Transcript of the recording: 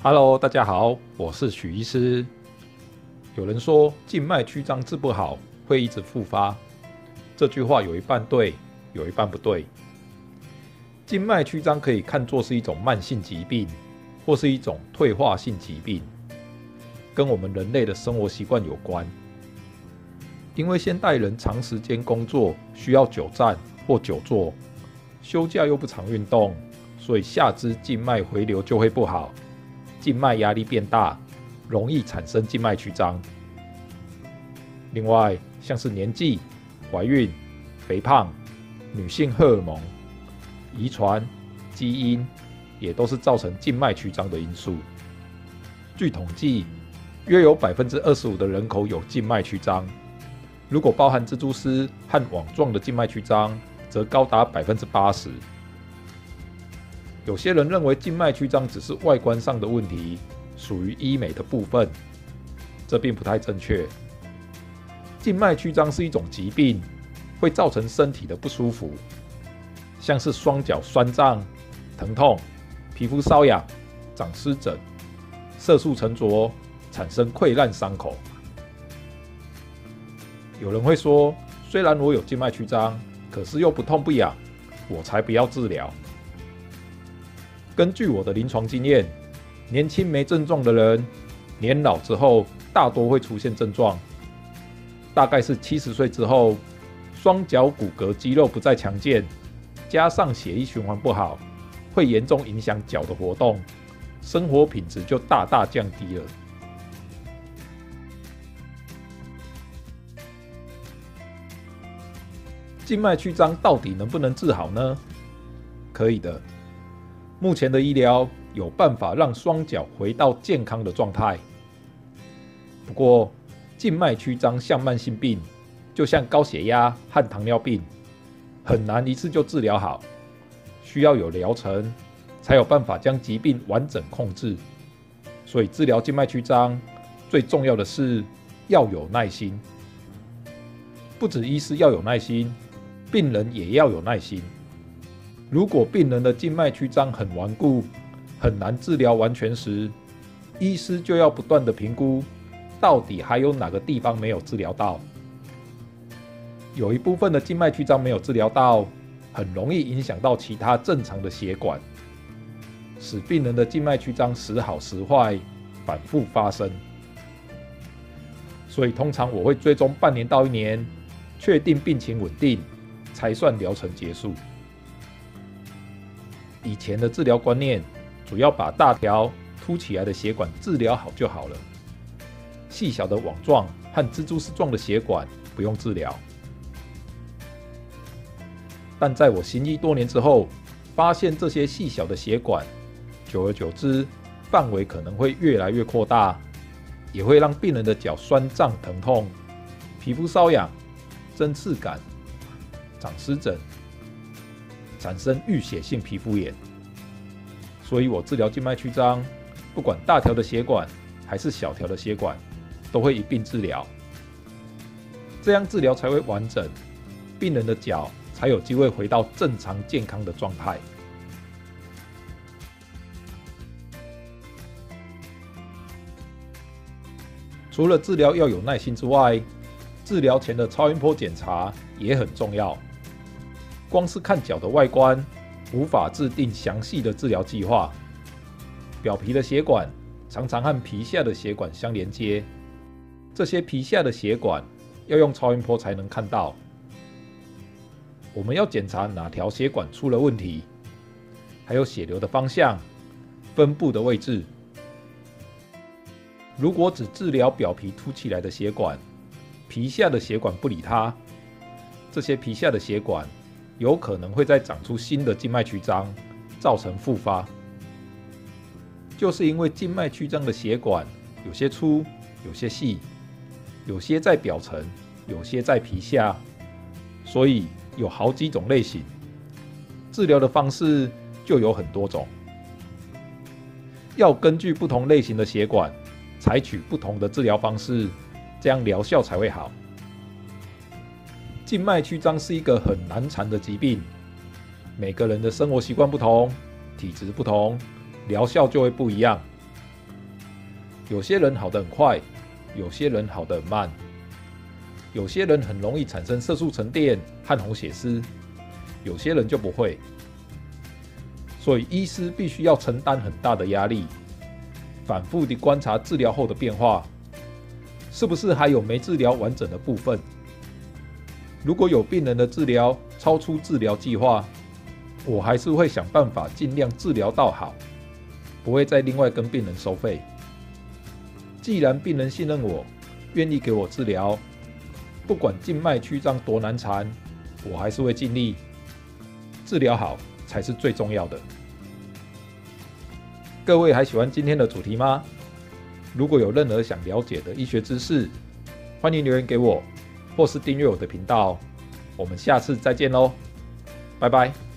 Hello，大家好，我是许医师。有人说静脉曲张治不好，会一直复发。这句话有一半对，有一半不对。静脉曲张可以看作是一种慢性疾病，或是一种退化性疾病，跟我们人类的生活习惯有关。因为现代人长时间工作，需要久站或久坐，休假又不常运动，所以下肢静脉回流就会不好。静脉压力变大，容易产生静脉曲张。另外，像是年纪、怀孕、肥胖、女性荷尔蒙、遗传、基因，也都是造成静脉曲张的因素。据统计，约有百分之二十五的人口有静脉曲张。如果包含蜘蛛丝和网状的静脉曲张，则高达百分之八十。有些人认为静脉曲张只是外观上的问题，属于医美的部分，这并不太正确。静脉曲张是一种疾病，会造成身体的不舒服，像是双脚酸胀、疼痛、皮肤瘙痒、长湿疹、色素沉着、产生溃烂伤口。有人会说，虽然我有静脉曲张，可是又不痛不痒，我才不要治疗。根据我的临床经验，年轻没症状的人，年老之后大多会出现症状。大概是七十岁之后，双脚骨骼肌肉不再强健，加上血液循环不好，会严重影响脚的活动，生活品质就大大降低了。静脉曲张到底能不能治好呢？可以的。目前的医疗有办法让双脚回到健康的状态，不过静脉曲张像慢性病，就像高血压和糖尿病，很难一次就治疗好，需要有疗程，才有办法将疾病完整控制。所以治疗静脉曲张最重要的是要有耐心，不止医师要有耐心，病人也要有耐心。如果病人的静脉曲张很顽固，很难治疗完全时，医师就要不断地评估，到底还有哪个地方没有治疗到。有一部分的静脉曲张没有治疗到，很容易影响到其他正常的血管，使病人的静脉曲张时好时坏，反复发生。所以通常我会追踪半年到一年，确定病情稳定，才算疗程结束。以前的治疗观念主要把大条凸起来的血管治疗好就好了，细小的网状和蜘蛛丝状的血管不用治疗。但在我行医多年之后，发现这些细小的血管，久而久之，范围可能会越来越扩大，也会让病人的脚酸胀疼痛、皮肤瘙痒、针刺感、长湿疹。产生淤血性皮肤炎，所以我治疗静脉曲张，不管大条的血管还是小条的血管，都会一并治疗，这样治疗才会完整，病人的脚才有机会回到正常健康的状态。除了治疗要有耐心之外，治疗前的超音波检查也很重要。光是看脚的外观，无法制定详细的治疗计划。表皮的血管常常和皮下的血管相连接，这些皮下的血管要用超音波才能看到。我们要检查哪条血管出了问题，还有血流的方向、分布的位置。如果只治疗表皮凸起来的血管，皮下的血管不理它，这些皮下的血管。有可能会再长出新的静脉曲张，造成复发。就是因为静脉曲张的血管有些粗、有些细，有些在表层，有些在皮下，所以有好几种类型。治疗的方式就有很多种，要根据不同类型的血管，采取不同的治疗方式，这样疗效才会好。静脉曲张是一个很难缠的疾病，每个人的生活习惯不同，体质不同，疗效就会不一样。有些人好得很快，有些人好得很慢，有些人很容易产生色素沉淀和红血丝，有些人就不会。所以，医师必须要承担很大的压力，反复地观察治疗后的变化，是不是还有没治疗完整的部分？如果有病人的治疗超出治疗计划，我还是会想办法尽量治疗到好，不会再另外跟病人收费。既然病人信任我，愿意给我治疗，不管静脉曲张多难缠，我还是会尽力治疗好才是最重要的。各位还喜欢今天的主题吗？如果有任何想了解的医学知识，欢迎留言给我，或是订阅我的频道。我们下次再见喽，拜拜。